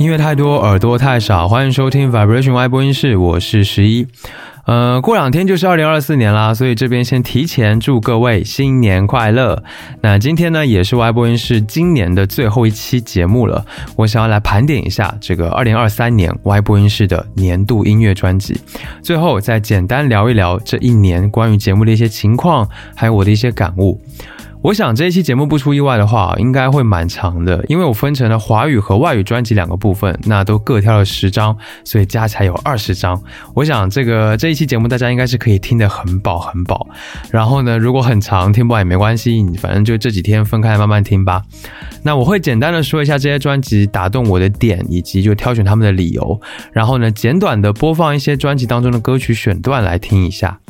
音乐太多，耳朵太少。欢迎收听 Vibration Y 播音室，我是十一。呃，过两天就是二零二四年啦，所以这边先提前祝各位新年快乐。那今天呢，也是 Y 播音室今年的最后一期节目了。我想要来盘点一下这个二零二三年 Y 播音室的年度音乐专辑，最后再简单聊一聊这一年关于节目的一些情况，还有我的一些感悟。我想这一期节目不出意外的话，应该会蛮长的，因为我分成了华语和外语专辑两个部分，那都各挑了十张，所以加起来有二十张。我想这个这一期节目大家应该是可以听得很饱很饱。然后呢，如果很长听不完也没关系，你反正就这几天分开慢慢听吧。那我会简单的说一下这些专辑打动我的点，以及就挑选他们的理由。然后呢，简短的播放一些专辑当中的歌曲选段来听一下。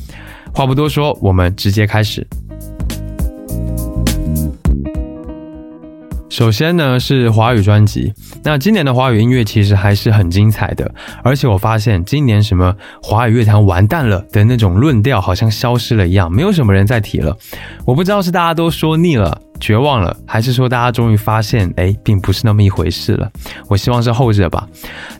话不多说，我们直接开始。首先呢是华语专辑，那今年的华语音乐其实还是很精彩的，而且我发现今年什么华语乐坛完蛋了的那种论调好像消失了一样，没有什么人在提了。我不知道是大家都说腻了。绝望了，还是说大家终于发现，哎，并不是那么一回事了？我希望是后者吧。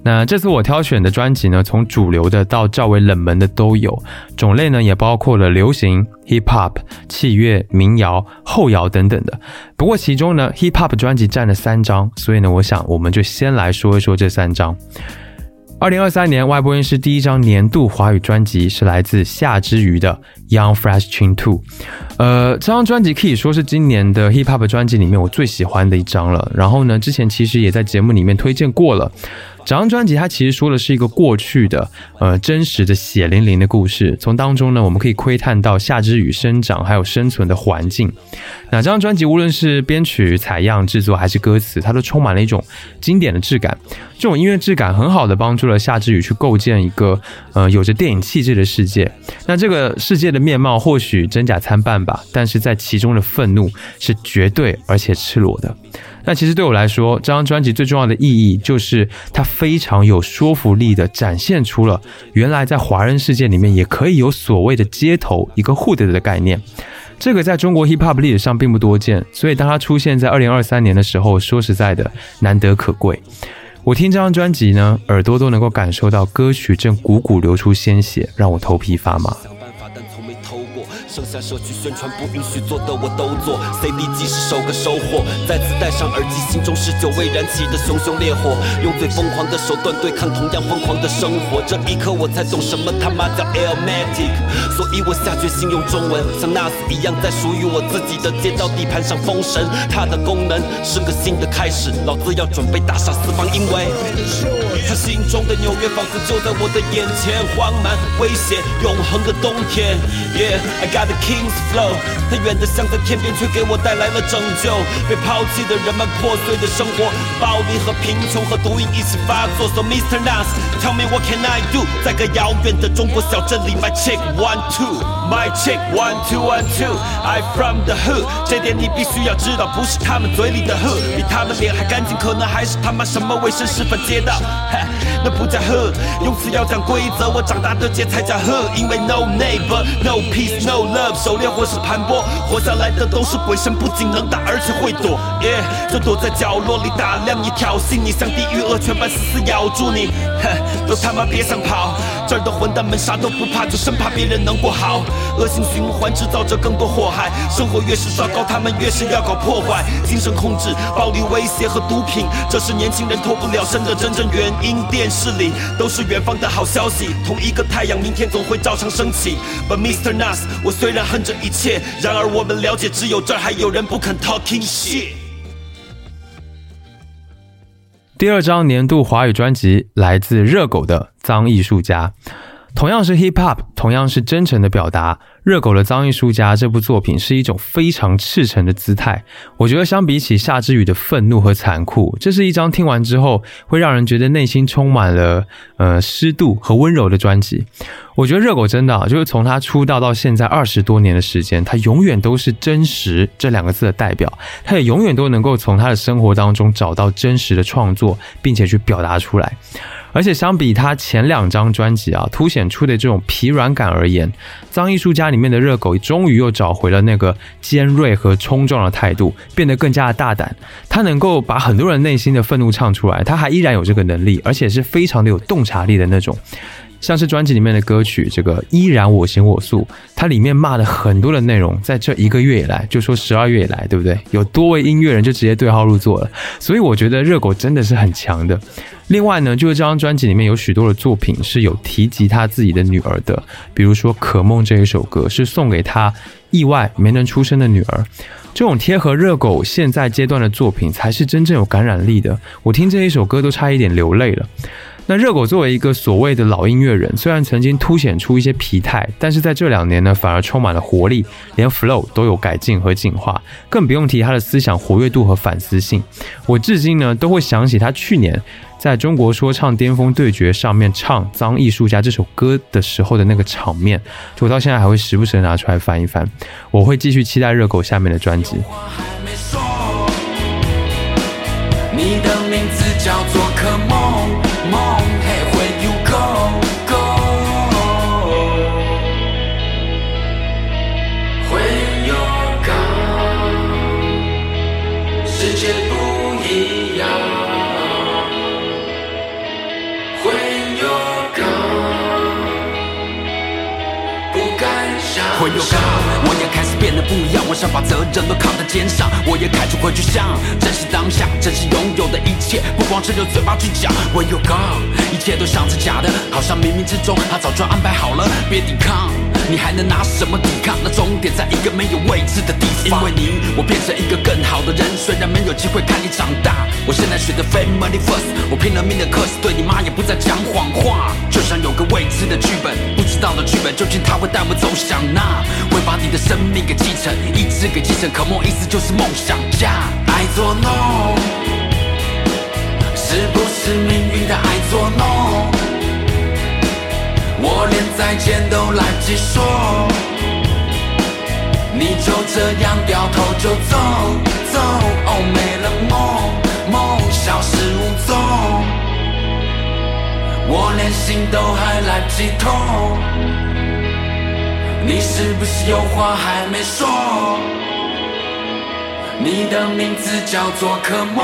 那这次我挑选的专辑呢，从主流的到较为冷门的都有，种类呢也包括了流行、hip hop、器乐、民谣、后摇等等的。不过其中呢，hip hop 专辑占了三张，所以呢，我想我们就先来说一说这三张。二零二三年外播音师第一张年度华语专辑是来自夏之瑜的《Young Fresh Chin Two》，呃，这张专辑可以说是今年的 Hip Hop 专辑里面我最喜欢的一张了。然后呢，之前其实也在节目里面推荐过了。整张专辑它其实说的是一个过去的，呃，真实的血淋淋的故事。从当中呢，我们可以窥探到夏之雨生长还有生存的环境。那这张专辑无论是编曲、采样、制作还是歌词，它都充满了一种经典的质感。这种音乐质感很好的帮助了夏之雨去构建一个，呃，有着电影气质的世界。那这个世界的面貌或许真假参半吧，但是在其中的愤怒是绝对而且赤裸的。那其实对我来说，这张专辑最重要的意义就是它非常有说服力的展现出了原来在华人世界里面也可以有所谓的街头一个 hood 的概念。这个在中国 hip hop 历史上并不多见，所以当它出现在二零二三年的时候，说实在的难得可贵。我听这张专辑呢，耳朵都能够感受到歌曲正汩汩流出鲜血，让我头皮发麻。剩下社区宣传不允许做的我都做，CD 机是首个收获。再次戴上耳机，心中是久未燃起的熊熊烈火，用最疯狂的手段对抗同样疯狂的生活。这一刻我才懂什么他妈叫 Elmatic，所以我下决心用中文，像 Nas 一样在属于我自己的街道地盘上封神。它的功能是个新的开始，老子要准备大杀四方，因为他心中的纽约仿佛就在我的眼前，荒蛮危险永恒的冬天。Yeah，I got。The King's Flow，它远的像在天边，却给我带来了拯救。被抛弃的人们，破碎的生活，暴力和贫穷和毒瘾一起发作。So Mr. Nas，tell me what can I do？在个遥远的中国小镇里，My chick one two，My chick one two one two，I from the hood。这点你必须要知道，不是他们嘴里的 hood，比他们脸还干净，可能还是他妈什么卫生示范街道。那不叫 hood，用词要讲规则。我长大的街才叫 hood，因为 no neighbor，no peace，no。Love 狩猎或是盘剥，活下来的都是鬼神，不仅能打，而且会躲。耶，就躲在角落里打量你，挑衅你，像地狱恶犬般死死咬住你。哼，都他妈别想跑，这儿的混蛋们啥都不怕，就生怕别人能过好。恶性循环制造着更多祸害，生活越是糟糕，他们越是要搞破坏。精神控制、暴力威胁和毒品，这是年轻人脱不了身的真正原因。电视里都是远方的好消息，同一个太阳，明天总会照常升起。But Mr. Nas，我。虽然恨这一切，然而我们了解，只有这儿还有人不肯 talking shit。第二张年度华语专辑来自热狗的《脏艺术家》，同样是 hip hop，同样是真诚的表达。热狗的脏艺术家这部作品是一种非常赤诚的姿态，我觉得相比起夏之雨的愤怒和残酷，这是一张听完之后会让人觉得内心充满了呃湿度和温柔的专辑。我觉得热狗真的就是从他出道到现在二十多年的时间，他永远都是真实这两个字的代表，他也永远都能够从他的生活当中找到真实的创作，并且去表达出来。而且相比他前两张专辑啊，凸显出的这种疲软感而言，《脏艺术家》里面的热狗终于又找回了那个尖锐和冲撞的态度，变得更加的大胆。他能够把很多人内心的愤怒唱出来，他还依然有这个能力，而且是非常的有洞察力的那种。像是专辑里面的歌曲，这个依然我行我素，它里面骂的很多的内容，在这一个月以来，就说十二月以来，对不对？有多位音乐人就直接对号入座了，所以我觉得热狗真的是很强的。另外呢，就是这张专辑里面有许多的作品是有提及他自己的女儿的，比如说《可梦》这一首歌是送给他意外没能出生的女儿。这种贴合热狗现在阶段的作品，才是真正有感染力的。我听这一首歌都差一点流泪了。那热狗作为一个所谓的老音乐人，虽然曾经凸显出一些疲态，但是在这两年呢，反而充满了活力，连 flow 都有改进和进化，更不用提他的思想活跃度和反思性。我至今呢，都会想起他去年在中国说唱巅峰对决上面唱《脏艺术家》这首歌的时候的那个场面，我到现在还会时不时拿出来翻一翻。我会继续期待热狗下面的专辑。你的名字叫做可梦。想把责任都扛在肩上，我也开始回去想，珍惜当下，珍惜拥有的一切，不光只有嘴巴去讲。When you go，，一切都像是假的，好像冥冥之中他早就安排好了。别抵抗，你还能拿什么抵抗？那终点在一个没有未知的地方。因为你，我变成一个更好的人。虽然没有机会看你长大，我现在选择 family first。我拼了命的克死，对你妈也不再讲谎话。就像有个未知的剧本，不知道的剧本，究竟他会带我走向哪？会把你的生命给继承，是个精神，可梦意思就是梦想家。爱作弄，是不是命运的爱作弄？我连再见都来不及说，你就这样掉头就走走，哦，没了梦，梦消失无踪，我连心都还来不及痛。你是不是有话还没说？你的名字叫做可梦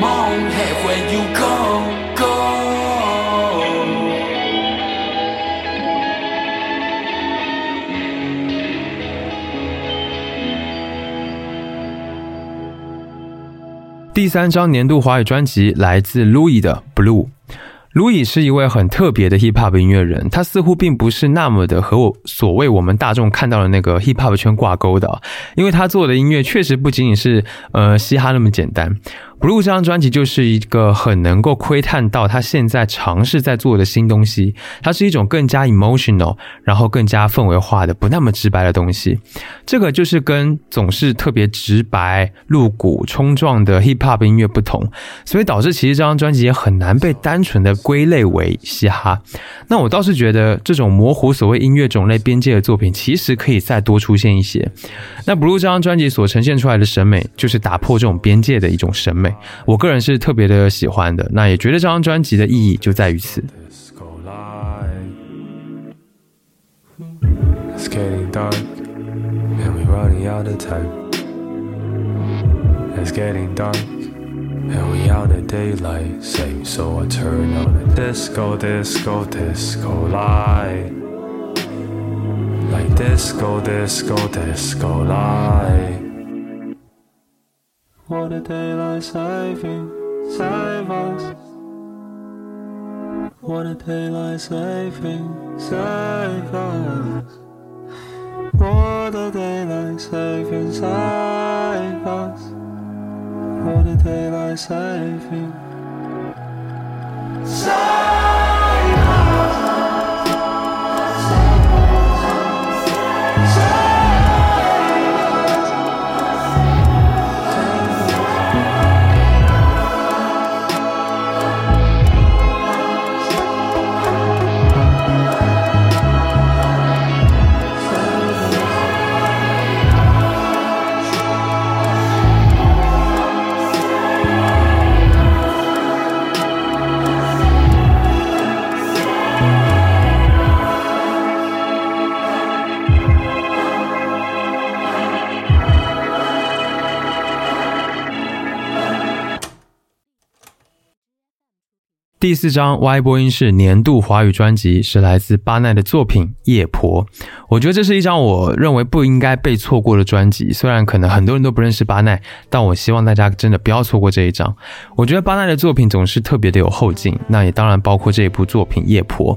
梦，Hey where you go go？第三张年度华语专辑来自 Louis 的 Blue。路易是一位很特别的 hip hop 音乐人，他似乎并不是那么的和我所谓我们大众看到的那个 hip hop 圈挂钩的，因为他做的音乐确实不仅仅是呃嘻哈那么简单。Blue 这张专辑就是一个很能够窥探到他现在尝试在做的新东西，它是一种更加 emotional，然后更加氛围化的，不那么直白的东西。这个就是跟总是特别直白、露骨、冲撞的 hip hop 音乐不同，所以导致其实这张专辑也很难被单纯的归类为嘻哈。那我倒是觉得这种模糊所谓音乐种类边界的作品，其实可以再多出现一些。那 Blue 这张专辑所呈现出来的审美，就是打破这种边界的一种审美。我个人是特别的喜欢的，那也觉得这张专辑的意义就在于此。What a daylight. Saving, save us. What a daylight saving, save us. What a daylight saving, save us. What a daylight saving, save us. 第四张 Y 播音室年度华语专辑是来自巴奈的作品《夜婆》，我觉得这是一张我认为不应该被错过的专辑。虽然可能很多人都不认识巴奈，但我希望大家真的不要错过这一张。我觉得巴奈的作品总是特别的有后劲，那也当然包括这一部作品《夜婆》。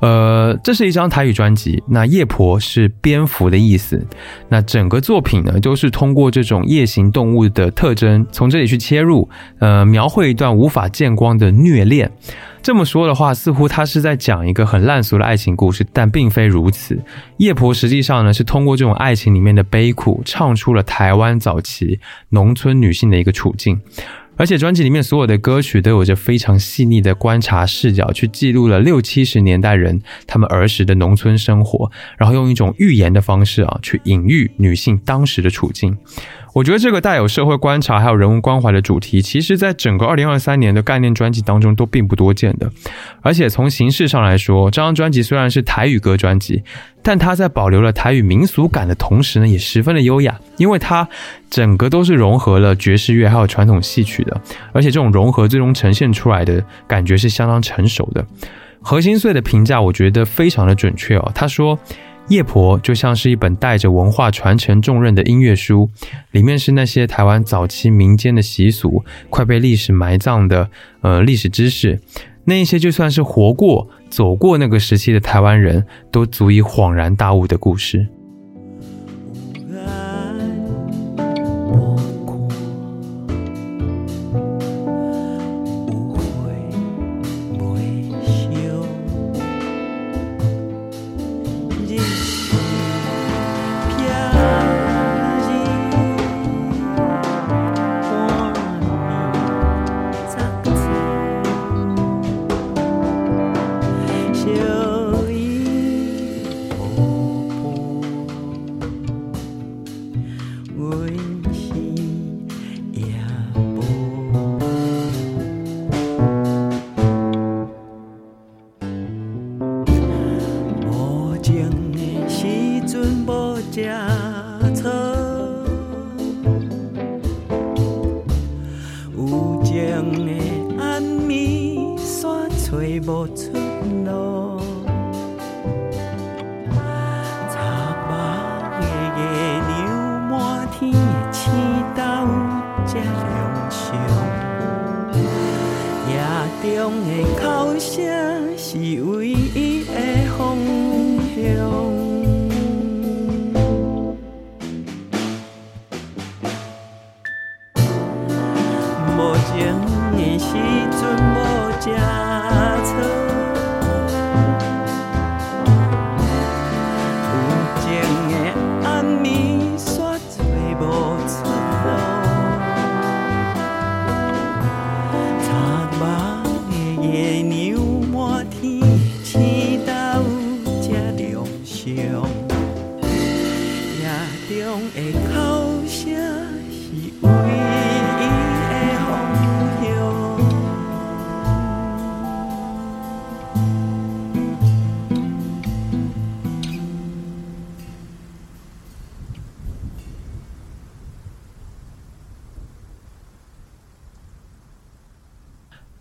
呃，这是一张台语专辑。那夜婆是蝙蝠的意思。那整个作品呢，都是通过这种夜行动物的特征，从这里去切入，呃，描绘一段无法见光的虐恋。这么说的话，似乎他是在讲一个很烂俗的爱情故事，但并非如此。夜婆实际上呢，是通过这种爱情里面的悲苦，唱出了台湾早期农村女性的一个处境。而且专辑里面所有的歌曲都有着非常细腻的观察视角，去记录了六七十年代人他们儿时的农村生活，然后用一种寓言的方式啊，去隐喻女性当时的处境。我觉得这个带有社会观察还有人文关怀的主题，其实在整个二零二三年的概念专辑当中都并不多见的。而且从形式上来说，这张专辑虽然是台语歌专辑，但它在保留了台语民俗感的同时呢，也十分的优雅，因为它整个都是融合了爵士乐还有传统戏曲的，而且这种融合最终呈现出来的感觉是相当成熟的。何心碎的评价我觉得非常的准确哦，他说。夜婆就像是一本带着文化传承重任的音乐书，里面是那些台湾早期民间的习俗，快被历史埋葬的呃历史知识，那一些就算是活过、走过那个时期的台湾人都足以恍然大悟的故事。一尊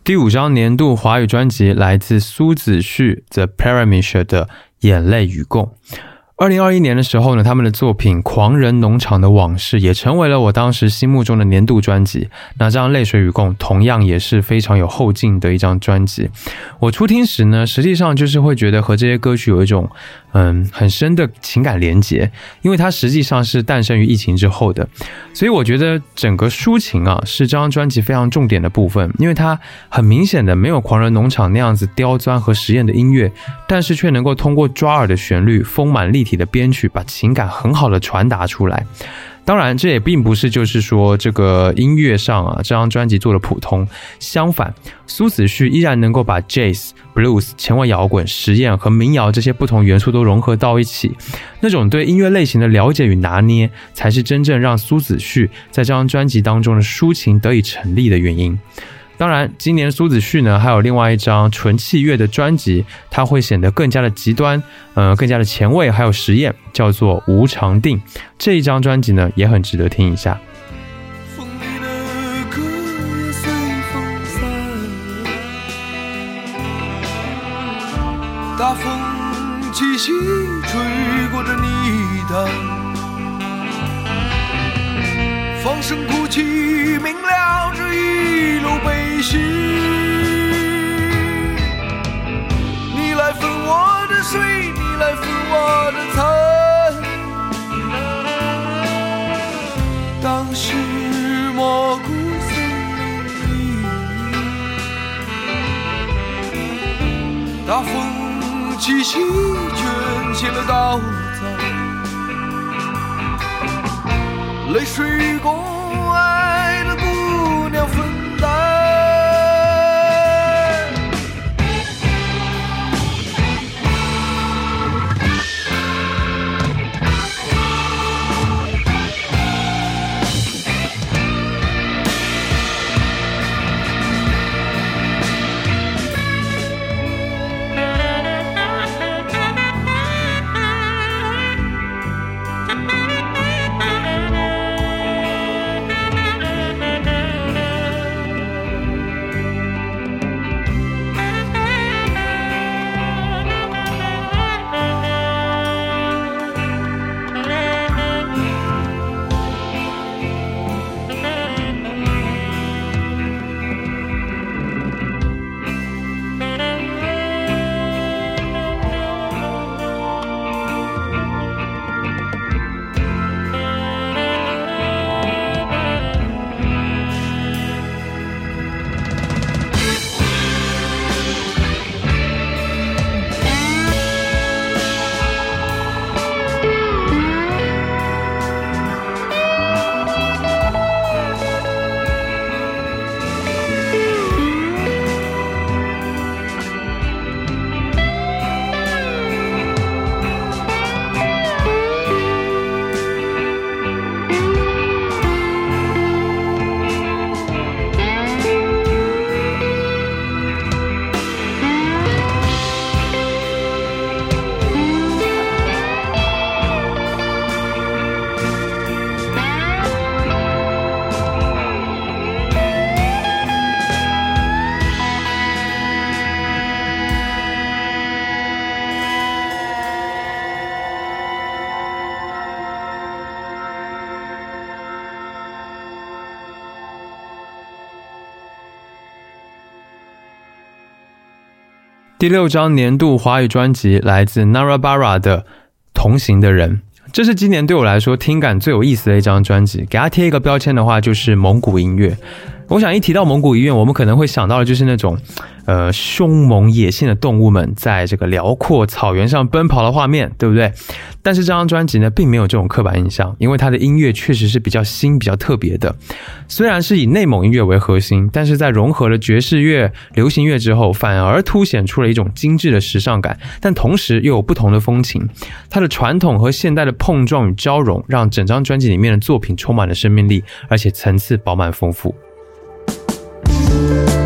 第五张年度华语专辑来自苏子旭 The Parameter 的《眼泪与共》。二零二一年的时候呢，他们的作品《狂人农场的往事》也成为了我当时心目中的年度专辑。那这张《泪水与共》同样也是非常有后劲的一张专辑。我初听时呢，实际上就是会觉得和这些歌曲有一种嗯很深的情感连结，因为它实际上是诞生于疫情之后的。所以我觉得整个抒情啊是这张专辑非常重点的部分，因为它很明显的没有《狂人农场》那样子刁钻和实验的音乐，但是却能够通过抓耳的旋律、丰满立。体的编曲把情感很好的传达出来，当然这也并不是就是说这个音乐上啊这张专辑做的普通，相反，苏子旭依然能够把 jazz、blues、前卫摇滚、实验和民谣这些不同元素都融合到一起，那种对音乐类型的了解与拿捏，才是真正让苏子旭在这张专辑当中的抒情得以成立的原因。当然，今年苏子旭呢还有另外一张纯器乐的专辑，它会显得更加的极端，呃，更加的前卫，还有实验，叫做《无常定》这一张专辑呢也很值得听一下。大风起兮，吹过这泥潭，声哭泣，明了这一路悲喜。你来分我的水，你来分我的餐。当时蘑菇森林里，大风。起兮卷起了稻草，泪水与共第六张年度华语专辑来自 Narabara 的《同行的人》，这是今年对我来说听感最有意思的一张专辑。给它贴一个标签的话，就是蒙古音乐。我想一提到蒙古医院，我们可能会想到的就是那种，呃，凶猛野性的动物们在这个辽阔草原上奔跑的画面，对不对？但是这张专辑呢，并没有这种刻板印象，因为它的音乐确实是比较新、比较特别的。虽然是以内蒙音乐为核心，但是在融合了爵士乐、流行乐之后，反而凸显出了一种精致的时尚感，但同时又有不同的风情。它的传统和现代的碰撞与交融，让整张专辑里面的作品充满了生命力，而且层次饱满丰富。Thank you.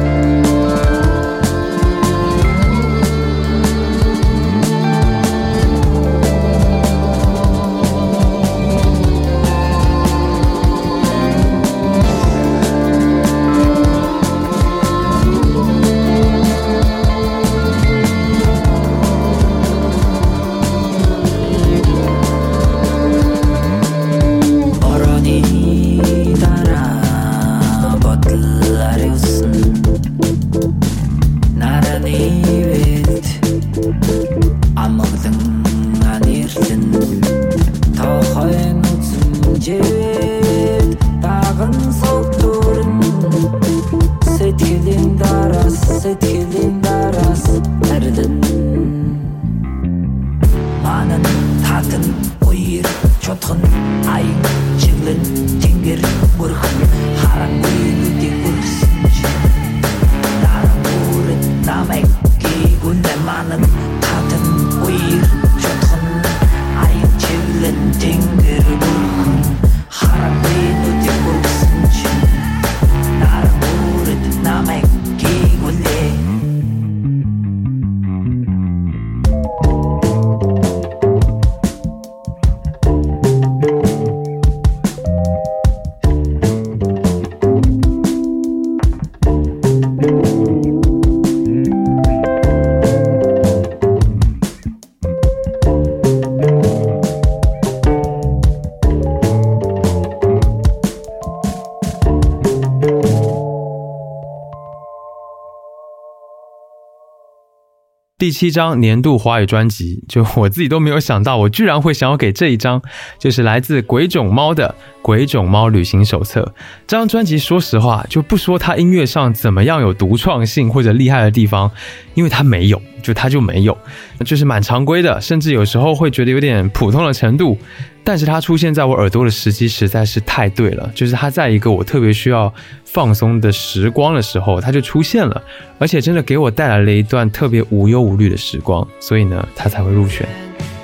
第七张年度华语专辑，就我自己都没有想到，我居然会想要给这一张，就是来自鬼冢猫的《鬼冢猫旅行手册》这张专辑。说实话，就不说它音乐上怎么样有独创性或者厉害的地方，因为它没有，就它就没有，就是蛮常规的，甚至有时候会觉得有点普通的程度。但是它出现在我耳朵的时机实在是太对了，就是它在一个我特别需要放松的时光的时候，它就出现了，而且真的给我带来了一段特别无忧无虑的时光，所以呢，它才会入选。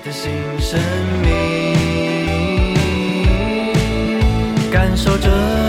感守着。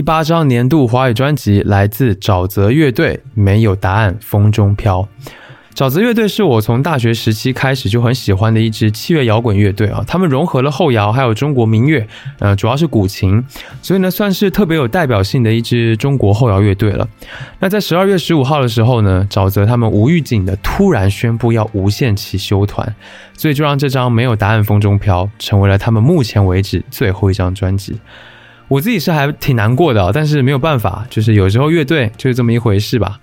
第八张年度华语专辑来自沼泽乐队，《没有答案，风中飘》。沼泽乐队是我从大学时期开始就很喜欢的一支器乐摇滚乐队啊，他们融合了后摇还有中国民乐，呃，主要是古琴，所以呢，算是特别有代表性的一支中国后摇乐队了。那在十二月十五号的时候呢，沼泽他们无预警的突然宣布要无限期休团，所以就让这张《没有答案，风中飘》成为了他们目前为止最后一张专辑。我自己是还挺难过的，但是没有办法，就是有时候乐队就是这么一回事吧。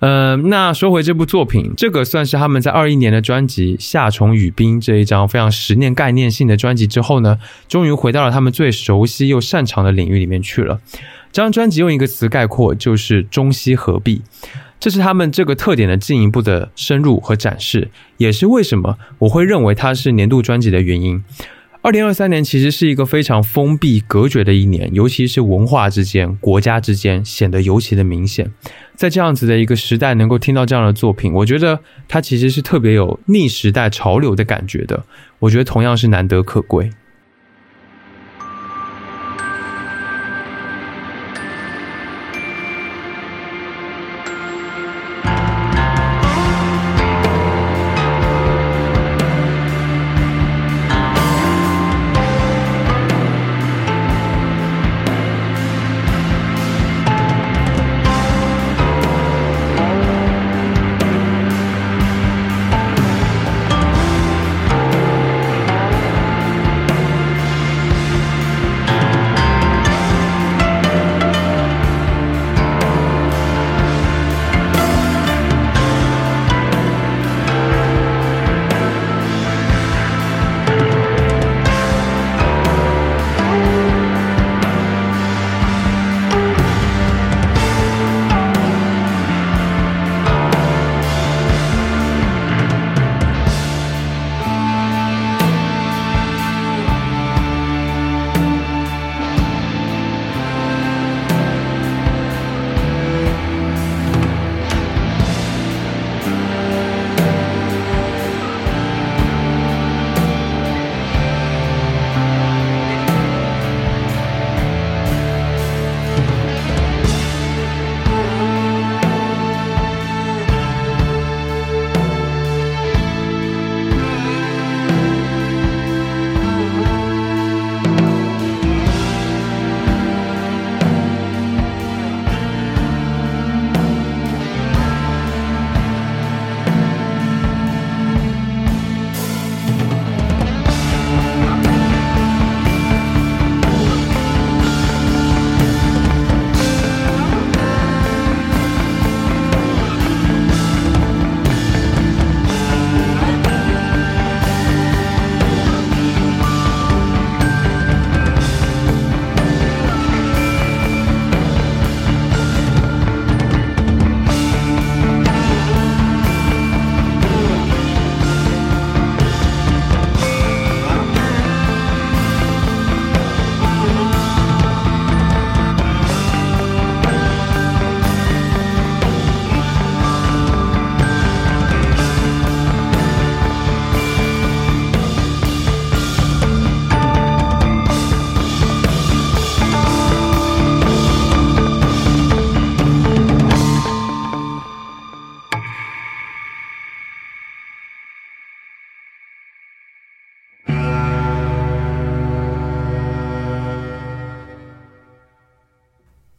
呃，那说回这部作品，这个算是他们在二一年的专辑《夏虫语冰》这一张非常实念概念性的专辑之后呢，终于回到了他们最熟悉又擅长的领域里面去了。这张专辑用一个词概括，就是中西合璧，这是他们这个特点的进一步的深入和展示，也是为什么我会认为它是年度专辑的原因。二零二三年其实是一个非常封闭、隔绝的一年，尤其是文化之间、国家之间显得尤其的明显。在这样子的一个时代，能够听到这样的作品，我觉得它其实是特别有逆时代潮流的感觉的。我觉得同样是难得可贵。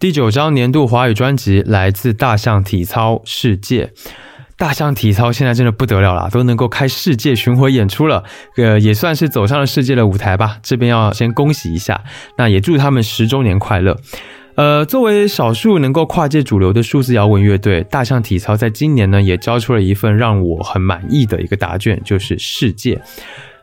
第九张年度华语专辑来自大象体操世界。大象体操现在真的不得了了，都能够开世界巡回演出了，呃，也算是走上了世界的舞台吧。这边要先恭喜一下，那也祝他们十周年快乐。呃，作为少数能够跨界主流的数字摇滚乐队，大象体操在今年呢也交出了一份让我很满意的一个答卷，就是世界。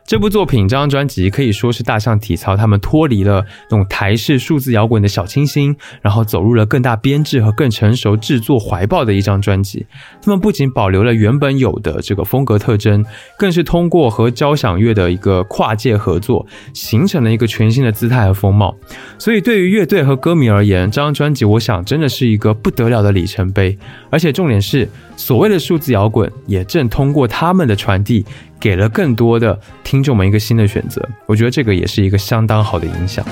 这部作品，这张专辑可以说是大象体操他们脱离了那种台式数字摇滚的小清新，然后走入了更大编制和更成熟制作怀抱的一张专辑。他们不仅保留了原本有的这个风格特征，更是通过和交响乐的一个跨界合作，形成了一个全新的姿态和风貌。所以，对于乐队和歌迷而言，这张专辑我想真的是一个不得了的里程碑。而且重点是，所谓的数字摇滚也正通过他们的传递。给了更多的听众们一个新的选择，我觉得这个也是一个相当好的影响。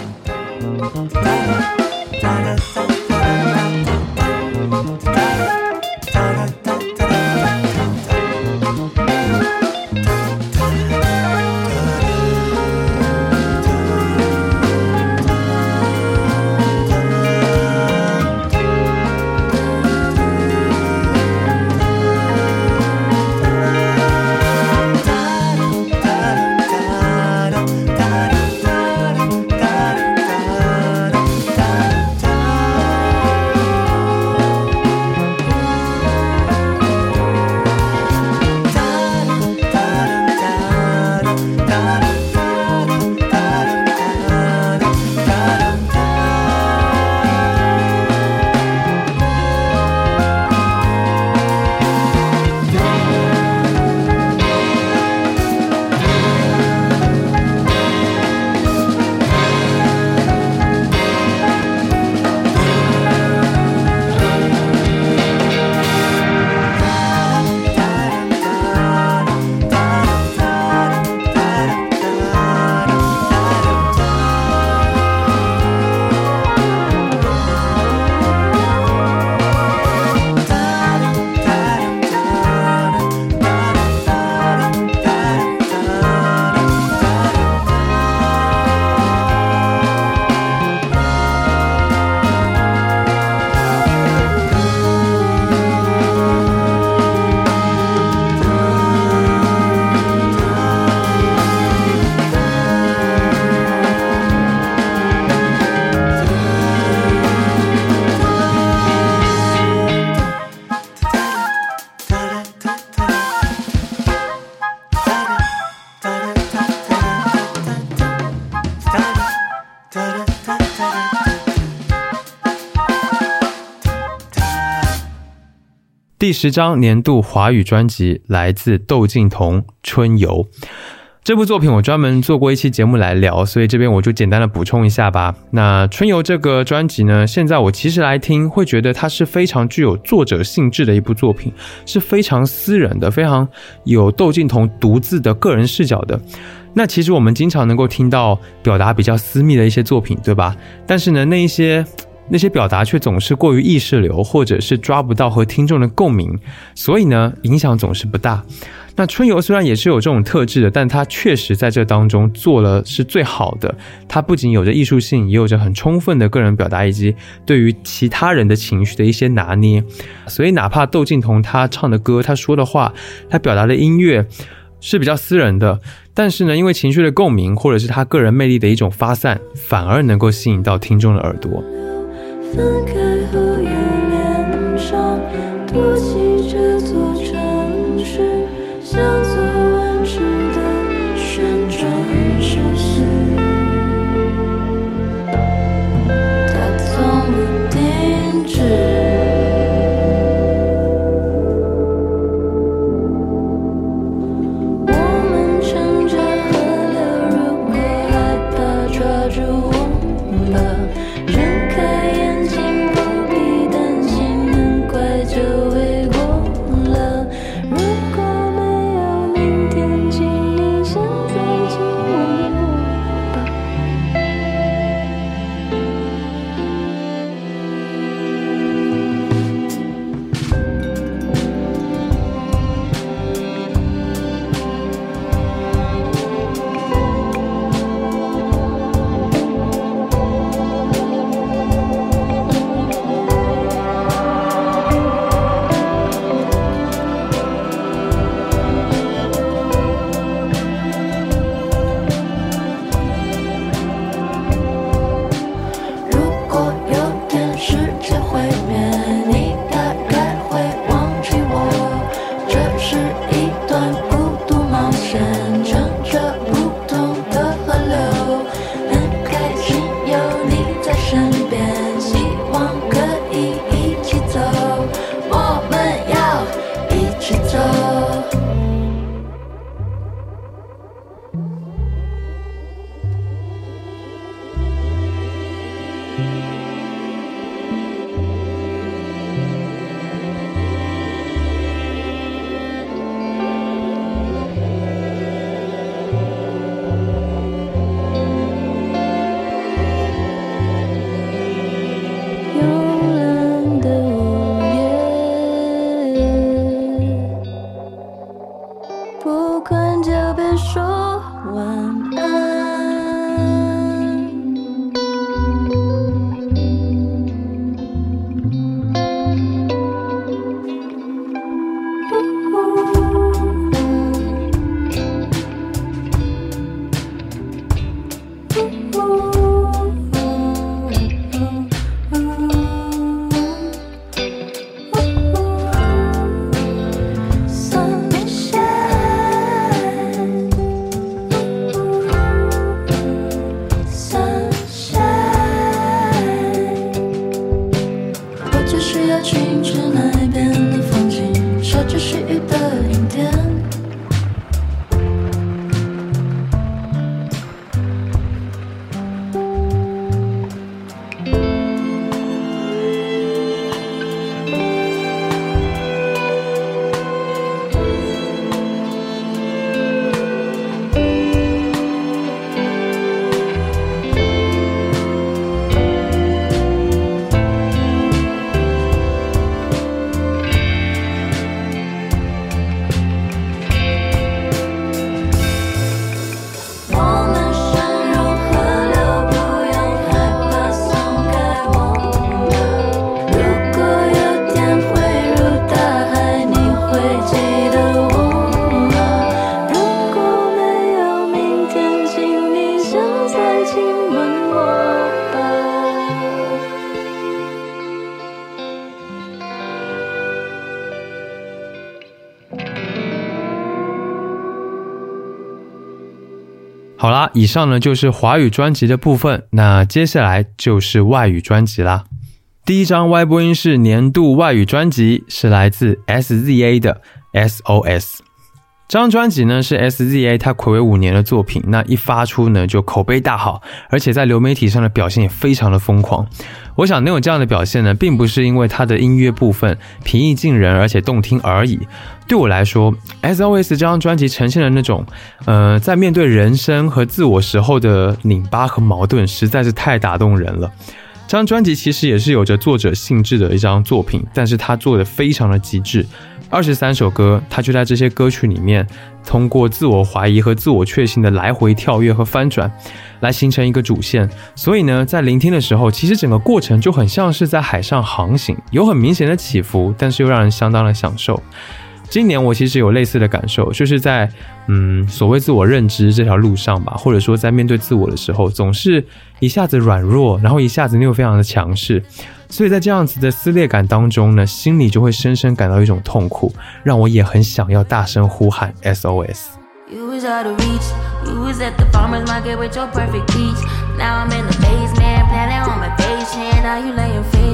第十张年度华语专辑来自窦靖童《春游》这部作品，我专门做过一期节目来聊，所以这边我就简单的补充一下吧。那《春游》这个专辑呢，现在我其实来听，会觉得它是非常具有作者性质的一部作品，是非常私人的，非常有窦靖童独自的个人视角的。那其实我们经常能够听到表达比较私密的一些作品，对吧？但是呢，那一些。那些表达却总是过于意识流，或者是抓不到和听众的共鸣，所以呢，影响总是不大。那春游虽然也是有这种特质的，但它确实在这当中做了是最好的。它不仅有着艺术性，也有着很充分的个人表达，以及对于其他人的情绪的一些拿捏。所以，哪怕窦靖童他唱的歌、他说的话、他表达的音乐是比较私人的，但是呢，因为情绪的共鸣，或者是他个人魅力的一种发散，反而能够吸引到听众的耳朵。分开后又连上，托起这座以上呢就是华语专辑的部分，那接下来就是外语专辑啦。第一张 Y 播音室年度外语专辑是来自 SZA 的 SOS。这张专辑呢是 SZA 他暌违五年的作品，那一发出呢就口碑大好，而且在流媒体上的表现也非常的疯狂。我想能有这样的表现呢，并不是因为他的音乐部分平易近人而且动听而已。对我来说，SOS 这张专辑呈现的那种，呃，在面对人生和自我时候的拧巴和矛盾，实在是太打动人了。这张专辑其实也是有着作者性质的一张作品，但是他做的非常的极致。二十三首歌，他就在这些歌曲里面，通过自我怀疑和自我确信的来回跳跃和翻转，来形成一个主线。所以呢，在聆听的时候，其实整个过程就很像是在海上航行，有很明显的起伏，但是又让人相当的享受。今年我其实有类似的感受，就是在嗯所谓自我认知这条路上吧，或者说在面对自我的时候，总是一下子软弱，然后一下子又非常的强势，所以在这样子的撕裂感当中呢，心里就会深深感到一种痛苦，让我也很想要大声呼喊 SOS。You was out of reach. You was at the farmer's market with your perfect peach. Now I'm in the basement, planning on my patient. Now you laying face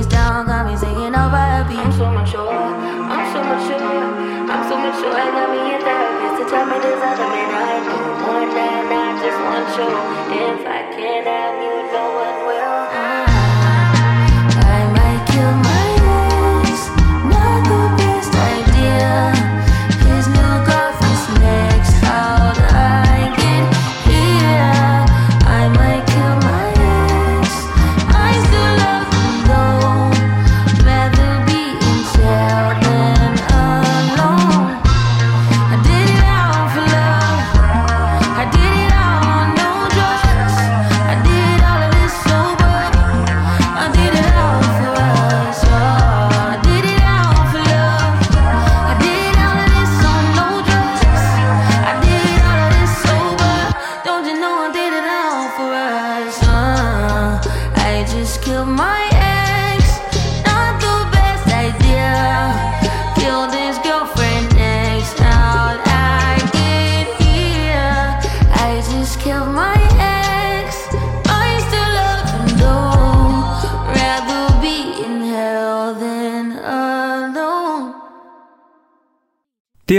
control if I can have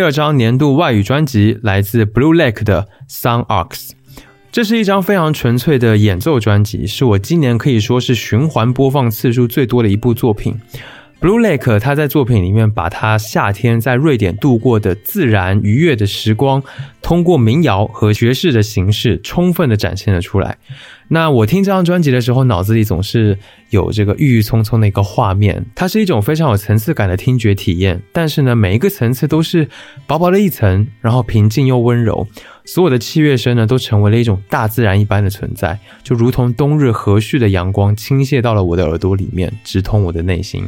二张年度外语专辑来自 Blue Lake 的 Sun Ox，这是一张非常纯粹的演奏专辑，是我今年可以说是循环播放次数最多的一部作品。Blue Lake 他在作品里面把他夏天在瑞典度过的自然愉悦的时光，通过民谣和爵士的形式，充分的展现了出来。那我听这张专辑的时候，脑子里总是有这个郁郁葱葱的一个画面，它是一种非常有层次感的听觉体验。但是呢，每一个层次都是薄薄的一层，然后平静又温柔。所有的器乐声呢，都成为了一种大自然一般的存在，就如同冬日和煦的阳光倾泻到了我的耳朵里面，直通我的内心。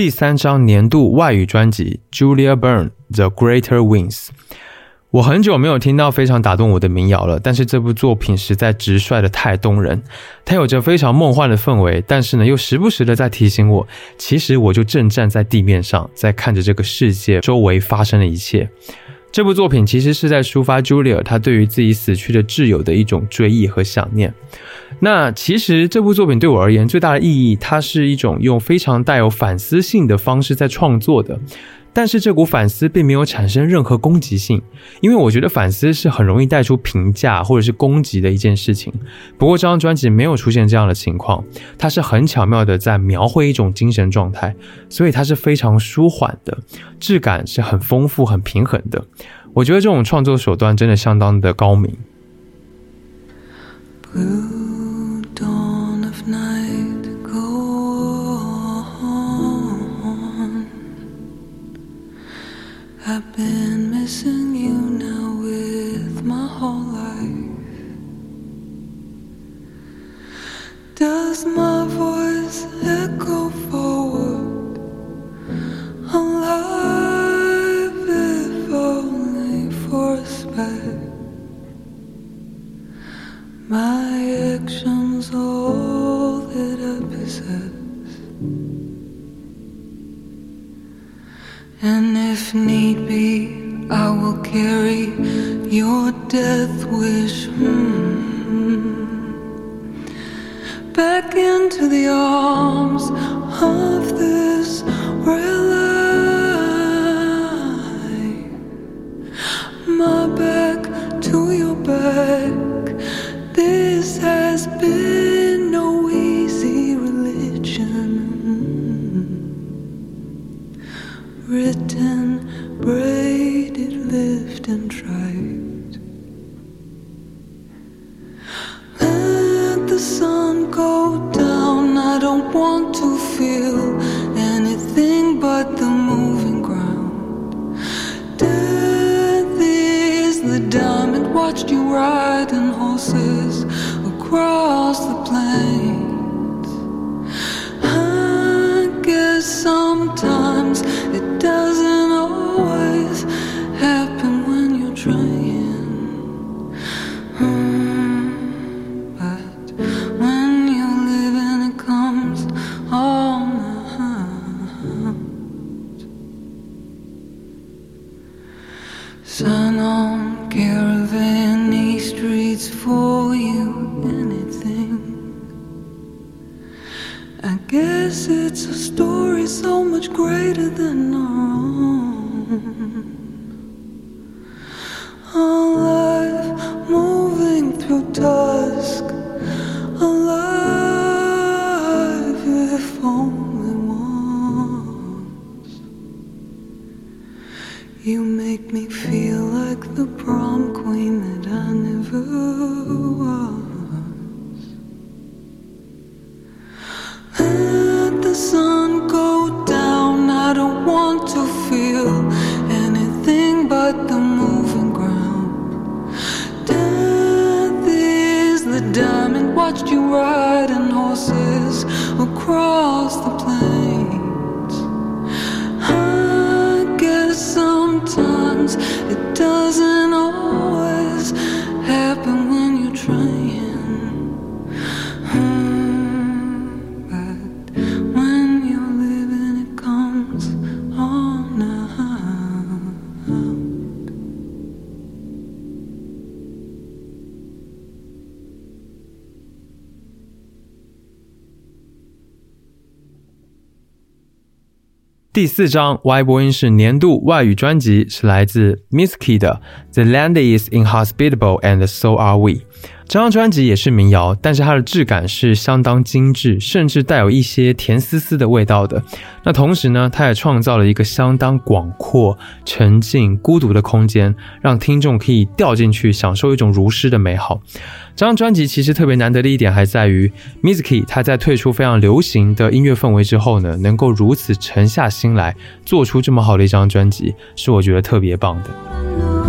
第三张年度外语专辑 Julia Byrne The Greater Wings。我很久没有听到非常打动我的民谣了，但是这部作品实在直率的太动人，它有着非常梦幻的氛围，但是呢又时不时的在提醒我，其实我就正站在地面上，在看着这个世界周围发生的一切。这部作品其实是在抒发 Julia 她对于自己死去的挚友的一种追忆和想念。那其实这部作品对我而言最大的意义，它是一种用非常带有反思性的方式在创作的。但是这股反思并没有产生任何攻击性，因为我觉得反思是很容易带出评价或者是攻击的一件事情。不过这张专辑没有出现这样的情况，它是很巧妙的在描绘一种精神状态，所以它是非常舒缓的，质感是很丰富、很平衡的。我觉得这种创作手段真的相当的高明。I've been missing you now with my whole life. Does my voice echo forward? Alive, if only for a spell. My actions, all that I possess. And if need be, I will carry your death wish. Mm, back into the arms of this real 第四张 Y 播音是年度外语专辑是来自 Misky 的《The Land Is Inhospitable and So Are We》。这张专辑也是民谣，但是它的质感是相当精致，甚至带有一些甜丝丝的味道的。那同时呢，它也创造了一个相当广阔、沉静、孤独的空间，让听众可以掉进去，享受一种如诗的美好。这张专辑其实特别难得的一点还在于 Mizuki 他在退出非常流行的音乐氛围之后呢，能够如此沉下心来做出这么好的一张专辑，是我觉得特别棒的。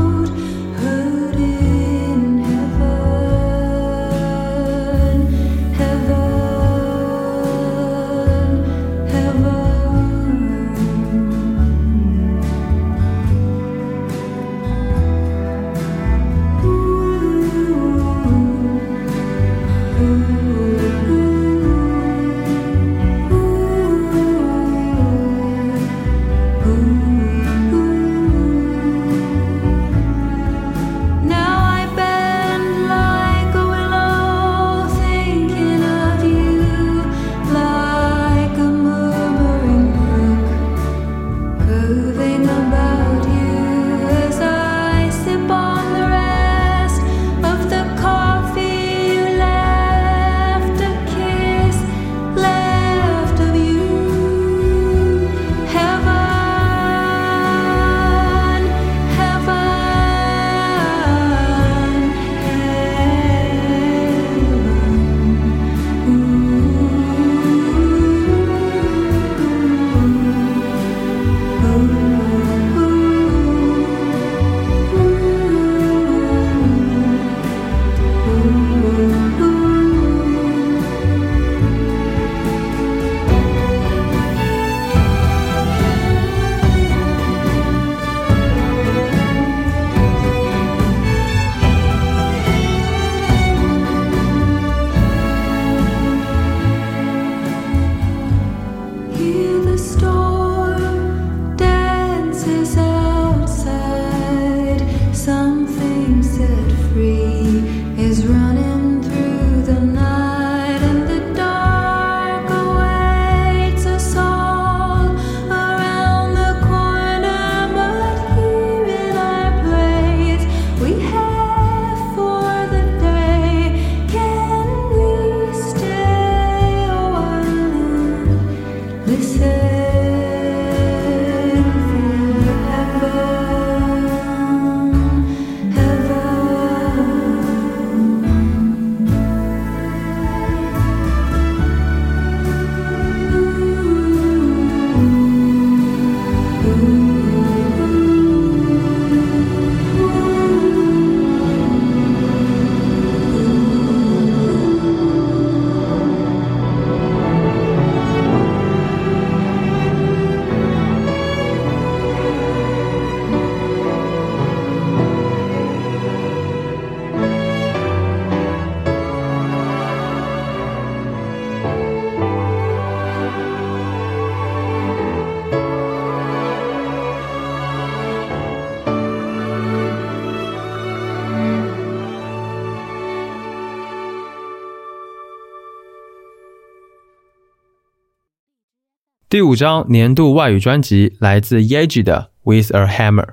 第五张年度外语专辑来自 Yeji 的《With a Hammer》。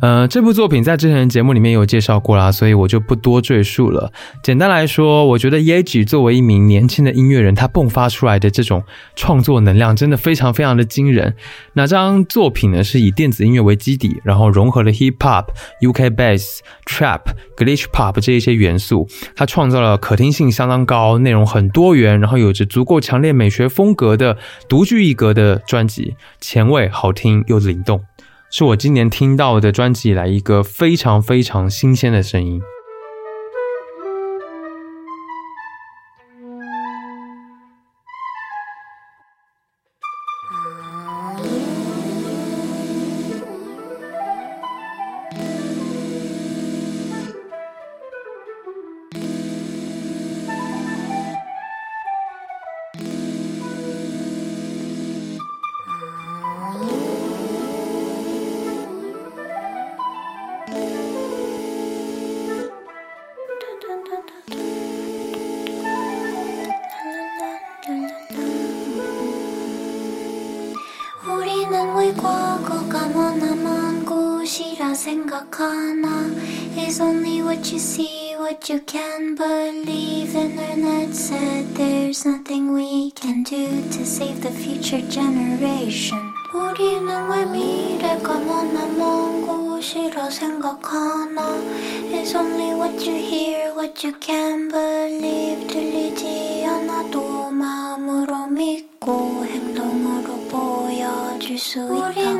呃，这部作品在之前的节目里面有介绍过啦，所以我就不多赘述了。简单来说，我觉得 Yeji 作为一名年轻的音乐人，他迸发出来的这种创作能量真的非常非常的惊人。那张作品呢，是以电子音乐为基底，然后融合了 Hip Hop、UK Bass、Trap、Glitch Pop 这一些元素，它创造了可听性相当高、内容很多元，然后有着足够强烈美学风格的独具一格的专辑，前卫、好听又灵动。是我今年听到的专辑以来一个非常非常新鲜的声音。only what you hear, what you can believe 들리지 않아도 마음으로 믿고 행동으로 보여줄 수 있다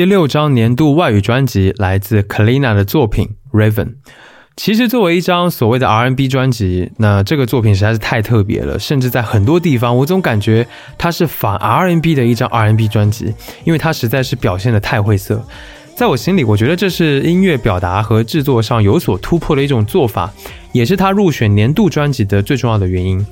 第六张年度外语专辑来自 Kalina 的作品《Raven》。其实作为一张所谓的 R&B 专辑，那这个作品实在是太特别了，甚至在很多地方，我总感觉它是反 R&B 的一张 R&B 专辑，因为它实在是表现的太晦涩。在我心里，我觉得这是音乐表达和制作上有所突破的一种做法，也是他入选年度专辑的最重要的原因。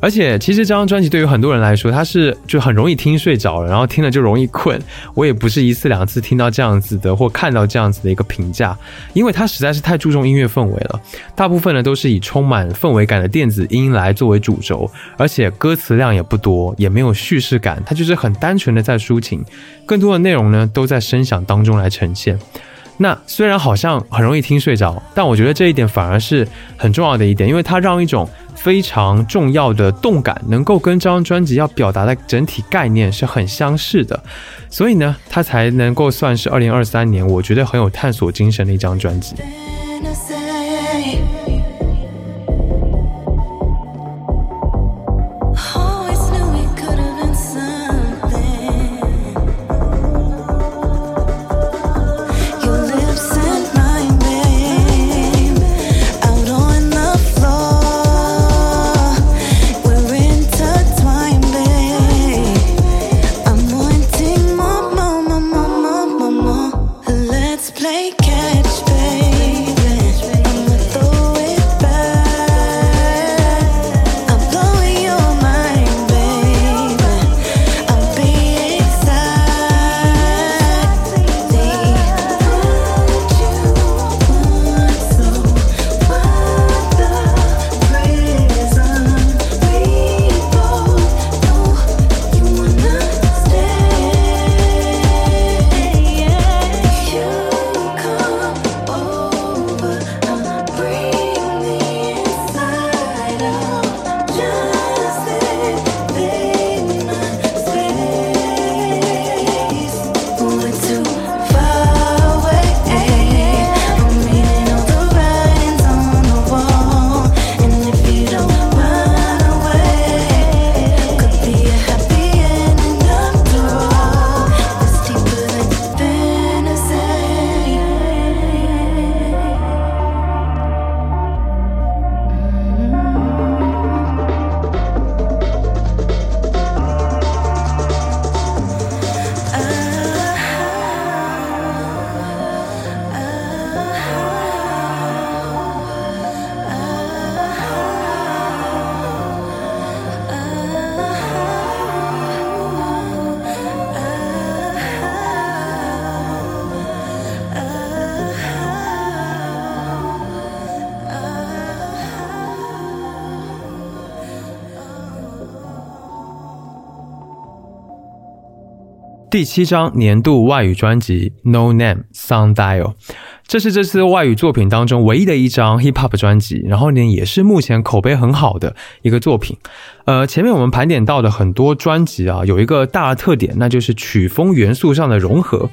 而且，其实这张专辑对于很多人来说，它是就很容易听睡着了，然后听了就容易困。我也不是一次两次听到这样子的，或看到这样子的一个评价，因为它实在是太注重音乐氛围了。大部分呢都是以充满氛围感的电子音来作为主轴，而且歌词量也不多，也没有叙事感，它就是很单纯的在抒情。更多的内容呢都在声响当中来呈现。那虽然好像很容易听睡着，但我觉得这一点反而是很重要的一点，因为它让一种非常重要的动感能够跟这张专辑要表达的整体概念是很相似的，所以呢，它才能够算是二零二三年我觉得很有探索精神的一张专辑。第七张年度外语专辑《No Name Sundial》，这是这次外语作品当中唯一的一张 hip hop 专辑，然后呢，也是目前口碑很好的一个作品。呃，前面我们盘点到的很多专辑啊，有一个大的特点，那就是曲风元素上的融合。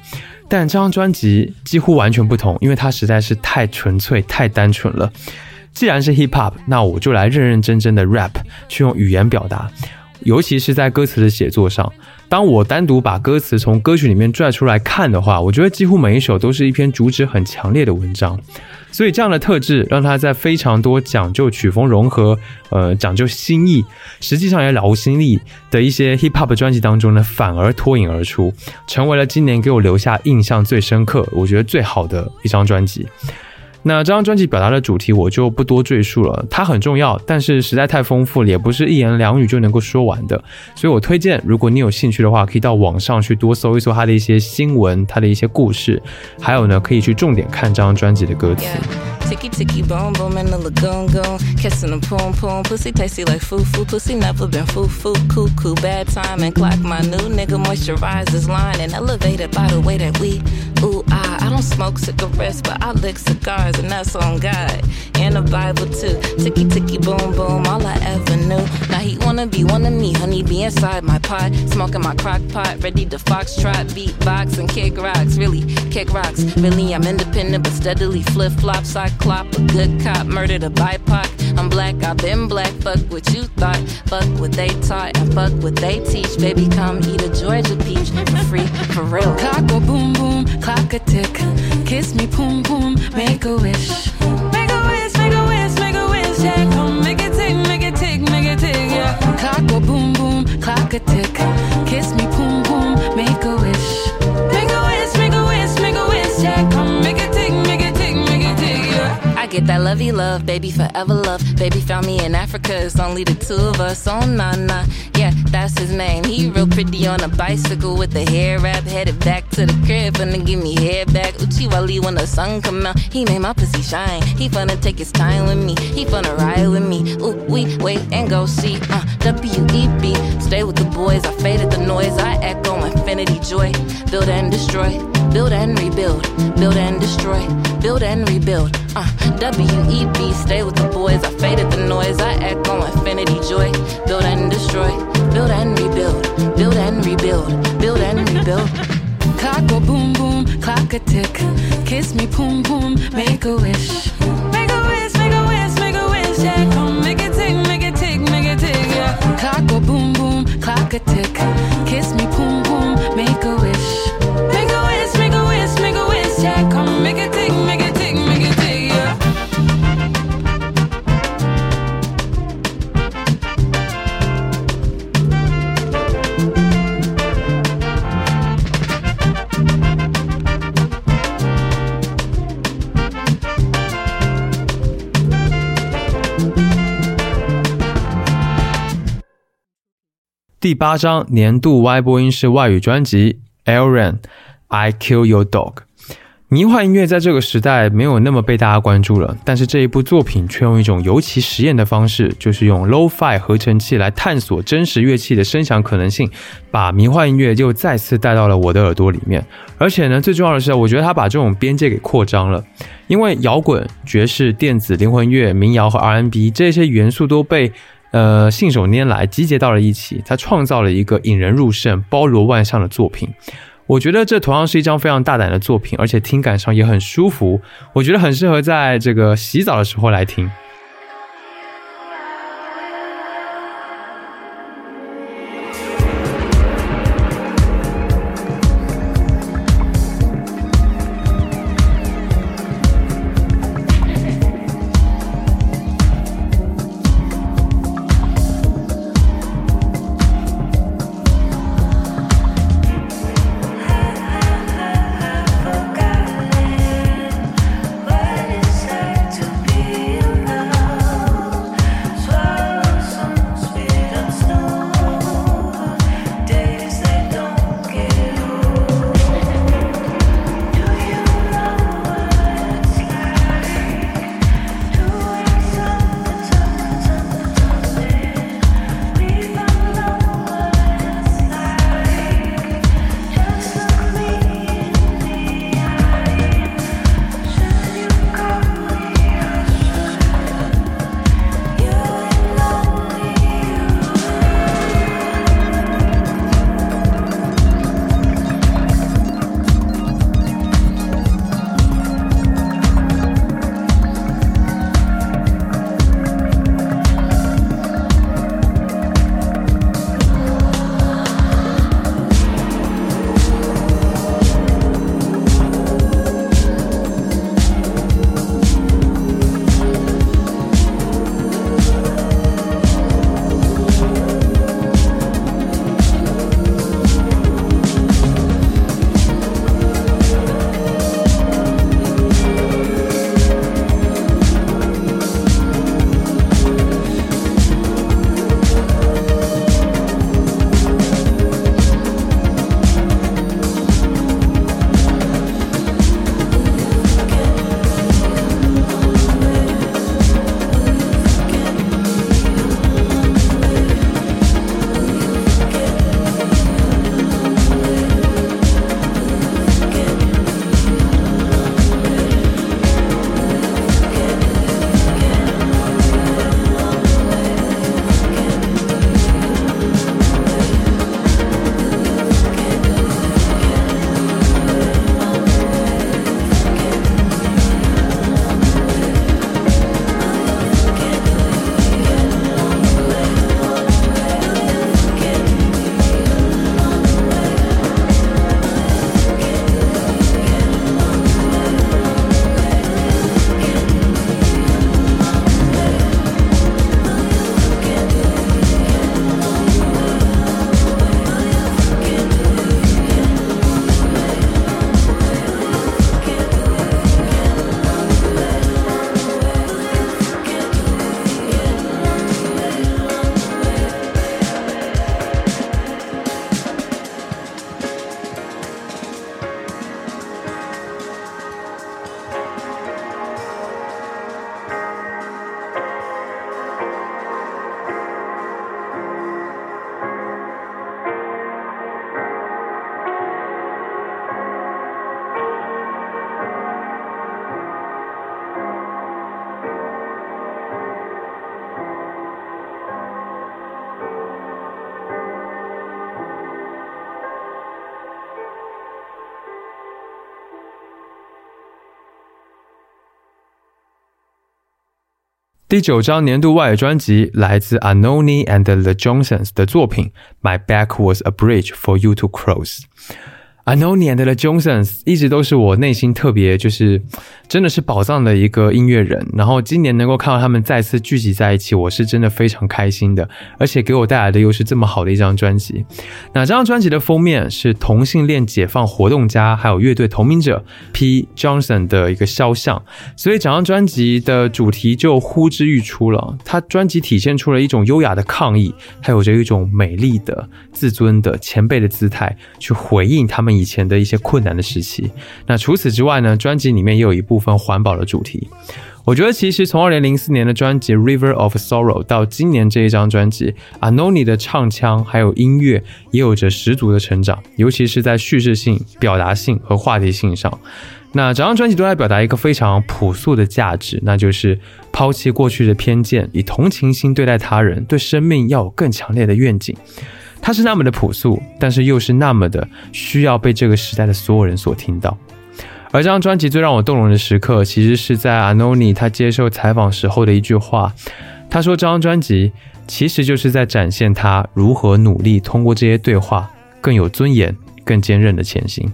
但这张专辑几乎完全不同，因为它实在是太纯粹、太单纯了。既然是 hip hop，那我就来认认真真的 rap，去用语言表达，尤其是在歌词的写作上。当我单独把歌词从歌曲里面拽出来看的话，我觉得几乎每一首都是一篇主旨很强烈的文章。所以这样的特质让他在非常多讲究曲风融合、呃讲究新意，实际上也了无新意的一些 hip hop 专辑当中呢，反而脱颖而出，成为了今年给我留下印象最深刻、我觉得最好的一张专辑。那这张专辑表达的主题我就不多赘述了，它很重要，但是实在太丰富了，也不是一言两语就能够说完的。所以我推荐，如果你有兴趣的话，可以到网上去多搜一搜它的一些新闻、它的一些故事，还有呢，可以去重点看这张专辑的歌词。Ticky ticky boom boom in the lagoon goon. Kissing the poom poom. Pussy tasty like foo foo. Pussy never been foo foo. Cuckoo. Bad time and clock. My new nigga moisturizes line and elevated by the way that we. Ooh, ah, I don't smoke cigarettes, but I lick cigars and that's on God. And the Bible too. Ticky ticky boom boom. All I ever knew. Now he wanna be one of me. Honey be inside my pot. Smoking my crock pot. Ready to foxtrot. Beatbox and kick rocks. Really, kick rocks. Really, I'm independent but steadily flip flops. I clop a good cop, murdered a BIPOC. I'm black, I've been black. Fuck what you thought, fuck what they taught, and fuck what they teach. Baby, come eat a Georgia peach for free, for real. Clock go boom boom, clock a tick. Kiss me, boom boom, make a wish. Make a wish, make a wish, make a wish. Yeah, come make it tick, make it tick, make it tick. Yeah. Clock go boom boom, clock a tick. Kiss me, boom boom, make a wish. Get that lovey love, baby, forever love. Baby found me in Africa, it's only the two of us. Oh, nah, nah, yeah, that's his name. He real pretty on a bicycle with the hair wrap, headed back to the crib, finna give me hair back. Uchiwali when the sun come out, he made my pussy shine. He finna take his time with me, he finna ride with me. Ooh, we wait and go see, uh, W-E-B. Stay with the boys, I faded the noise, I echo infinity joy. Build and destroy, build and rebuild, build and destroy, build and rebuild. Uh, W-E-B, stay with the boys. I faded the noise. I echo infinity joy. Build and destroy, build and rebuild, build and rebuild, build and rebuild. Clock go boom boom, clock a tick. Kiss me, boom boom, make a wish. Make a wish, make a wish, make a wish. Yeah, come make it tick, make it tick, make it tick. Yeah. Clock go boom boom, clock a tick. 第八张年度 Y 播音室外语专辑《Aaron I Kill Your Dog》。迷幻音乐在这个时代没有那么被大家关注了，但是这一部作品却用一种尤其实验的方式，就是用 Low-Fi 合成器来探索真实乐器的声响可能性，把迷幻音乐又再次带到了我的耳朵里面。而且呢，最重要的是，我觉得他把这种边界给扩张了，因为摇滚、爵士、电子、灵魂乐、民谣和 R&B 这些元素都被呃信手拈来集结到了一起，他创造了一个引人入胜、包罗万象的作品。我觉得这同样是一张非常大胆的作品，而且听感上也很舒服。我觉得很适合在这个洗澡的时候来听。第九张年度外语专辑来自 Anoni and the Johnsons 的作品《My Back Was a Bridge for You to Cross》。Anoni and the Johnsons 一直都是我内心特别就是真的是宝藏的一个音乐人，然后今年能够看到他们再次聚集在一起，我是真的非常开心的，而且给我带来的又是这么好的一张专辑。那这张专辑的封面是同性恋解放活动家还有乐队同名者 P Johnson 的一个肖像，所以整张专辑的主题就呼之欲出了。他专辑体现出了一种优雅的抗议，还有着一种美丽的、自尊的前辈的姿态，去回应他们以前的一些困难的时期。那除此之外呢，专辑里面也有一部部分环保的主题。我觉得其实从二零零四年的专辑《River of Sorrow》到今年这一张专辑，Anoni 的唱腔还有音乐也有着十足的成长，尤其是在叙事性、表达性和话题性上。那整张专辑都在表达一个非常朴素的价值，那就是抛弃过去的偏见，以同情心对待他人，对生命要有更强烈的愿景。它是那么的朴素，但是又是那么的需要被这个时代的所有人所听到。而这张专辑最让我动容的时刻，其实是在 Anoni 他接受采访时候的一句话。他说：“这张专辑其实就是在展现他如何努力通过这些对话，更有尊严、更坚韧的前行。”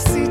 sexy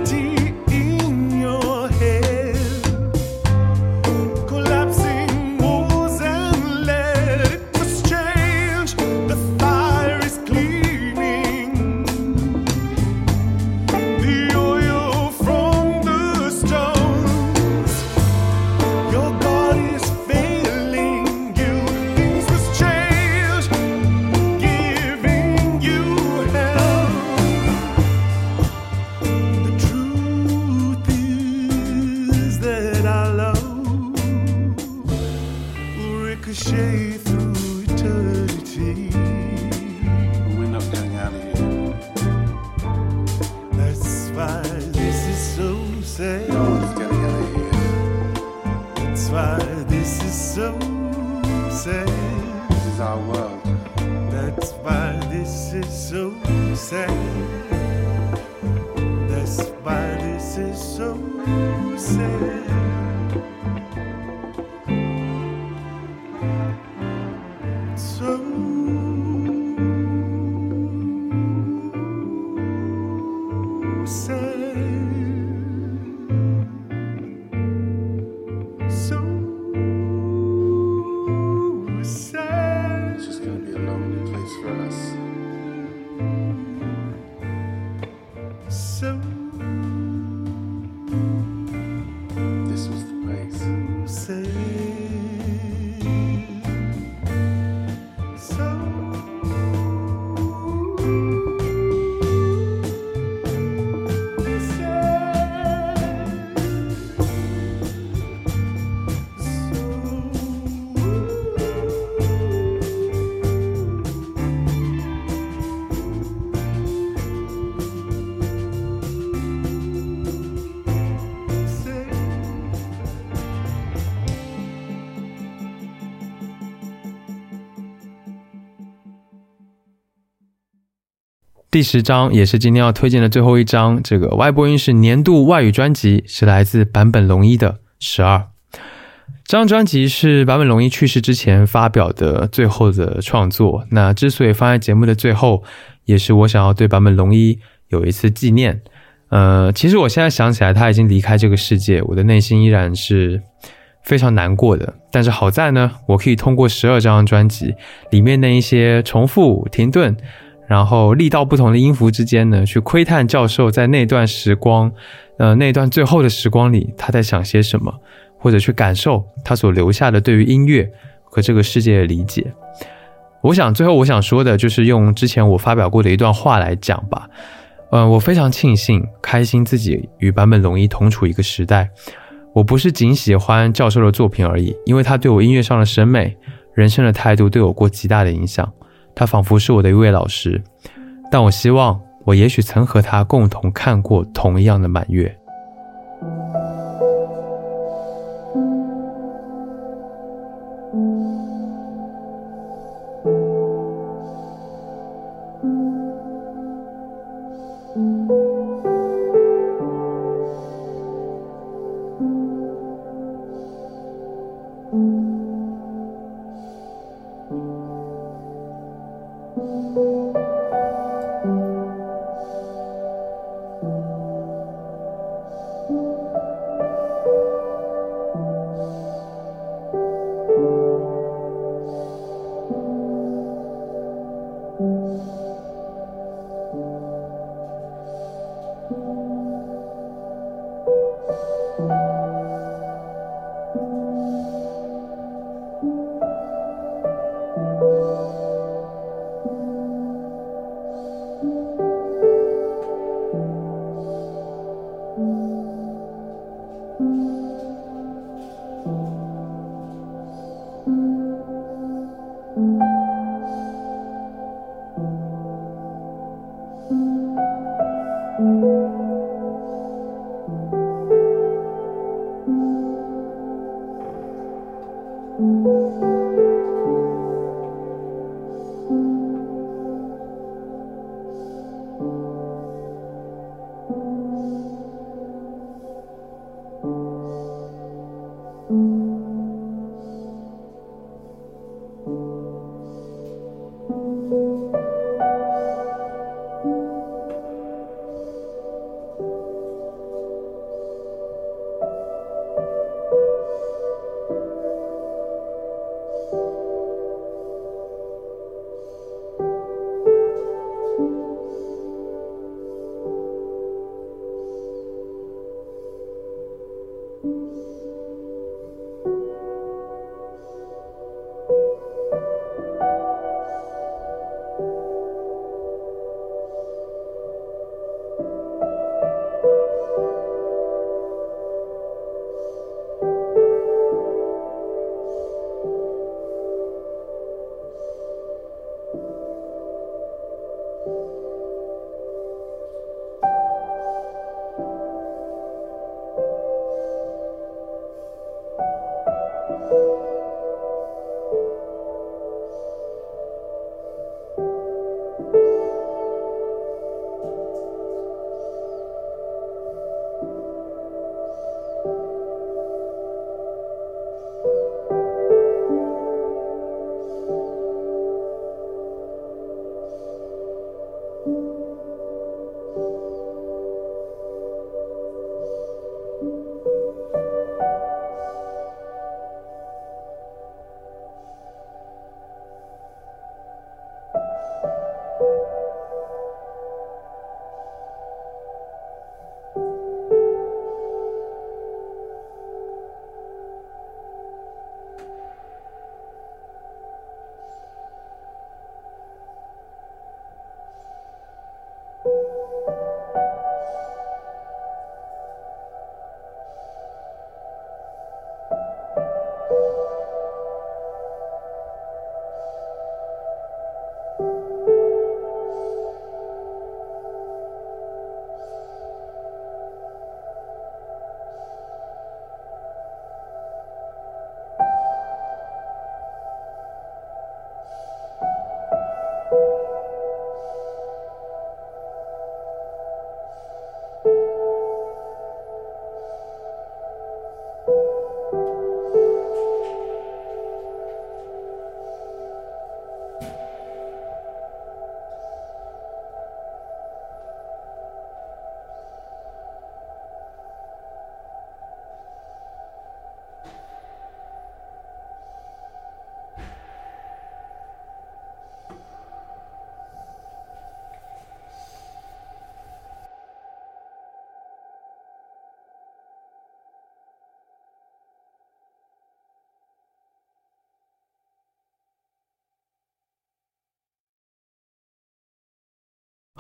第十张也是今天要推荐的最后一张，这个外播音是年度外语专辑，是来自坂本龙一的《十二》。这张专辑是坂本龙一去世之前发表的最后的创作。那之所以放在节目的最后，也是我想要对坂本龙一有一次纪念。呃，其实我现在想起来，他已经离开这个世界，我的内心依然是非常难过的。但是好在呢，我可以通过十二张专辑里面那一些重复、停顿，然后力道不同的音符之间呢，去窥探教授在那段时光，呃，那段最后的时光里他在想些什么，或者去感受他所留下的对于音乐和这个世界的理解。我想最后我想说的就是用之前我发表过的一段话来讲吧。嗯，我非常庆幸、开心自己与坂本龙一同处一个时代。我不是仅喜欢教授的作品而已，因为他对我音乐上的审美、人生的态度都有过极大的影响。他仿佛是我的一位老师，但我希望我也许曾和他共同看过同样的满月。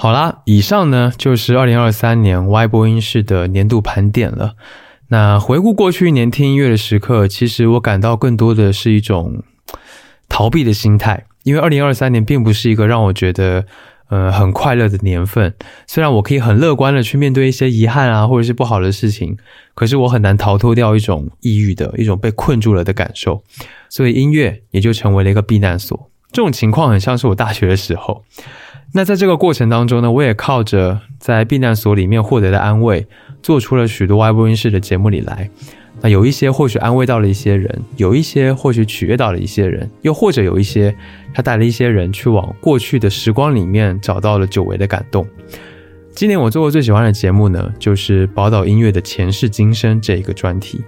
好啦，以上呢就是二零二三年 Y 播音室的年度盘点了。那回顾过去一年听音乐的时刻，其实我感到更多的是一种逃避的心态，因为二零二三年并不是一个让我觉得呃很快乐的年份。虽然我可以很乐观的去面对一些遗憾啊，或者是不好的事情，可是我很难逃脱掉一种抑郁的一种被困住了的感受，所以音乐也就成为了一个避难所。这种情况很像是我大学的时候。那在这个过程当中呢，我也靠着在避难所里面获得的安慰，做出了许多 Y 播音室的节目里来。那有一些或许安慰到了一些人，有一些或许取悦到了一些人，又或者有一些他带了一些人去往过去的时光里面找到了久违的感动。今年我做过最喜欢的节目呢，就是宝岛音乐的前世今生这一个专题，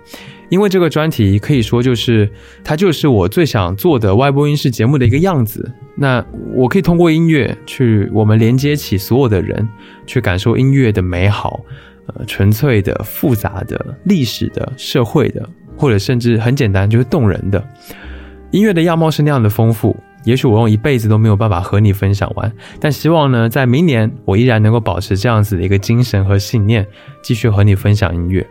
因为这个专题可以说就是它就是我最想做的外播音室节目的一个样子。那我可以通过音乐去我们连接起所有的人，去感受音乐的美好，呃，纯粹的、复杂的、历史的、社会的，或者甚至很简单就是动人的。音乐的样貌是那样的丰富。也许我用一辈子都没有办法和你分享完，但希望呢，在明年我依然能够保持这样子的一个精神和信念，继续和你分享音乐。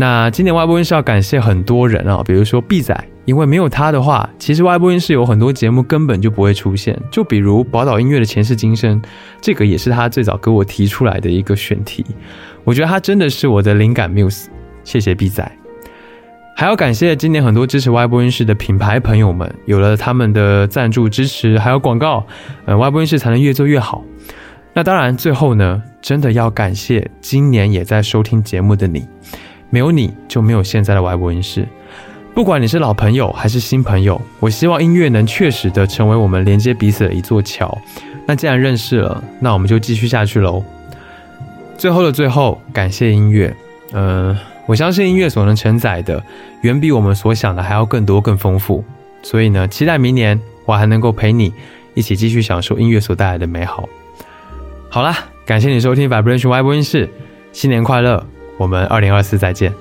那今年外播音是要感谢很多人啊，比如说 B 仔，因为没有他的话，其实外播音是有很多节目根本就不会出现。就比如宝岛音乐的前世今生，这个也是他最早给我提出来的一个选题。我觉得他真的是我的灵感 muse，谢谢 B 仔。还要感谢今年很多支持 Y 播音室的品牌朋友们，有了他们的赞助支持，还有广告，呃，Y 播音室才能越做越好。那当然，最后呢，真的要感谢今年也在收听节目的你，没有你就没有现在的 Y 播音室。不管你是老朋友还是新朋友，我希望音乐能确实的成为我们连接彼此的一座桥。那既然认识了，那我们就继续下去喽。最后的最后，感谢音乐，嗯。我相信音乐所能承载的，远比我们所想的还要更多、更丰富。所以呢，期待明年我还能够陪你一起继续享受音乐所带来的美好。好啦，感谢你收听 Vibration Y 播音室，新年快乐！我们二零二四再见。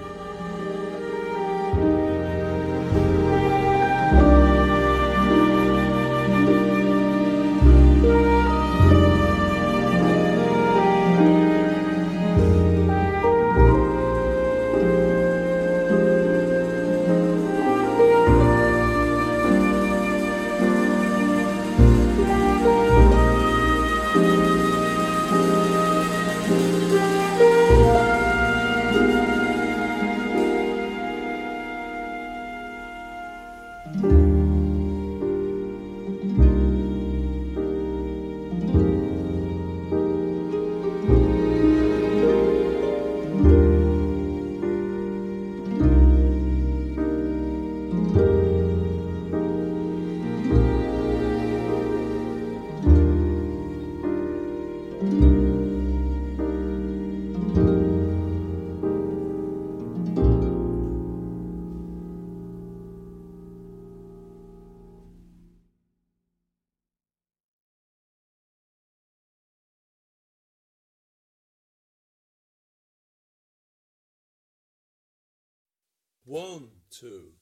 One, two.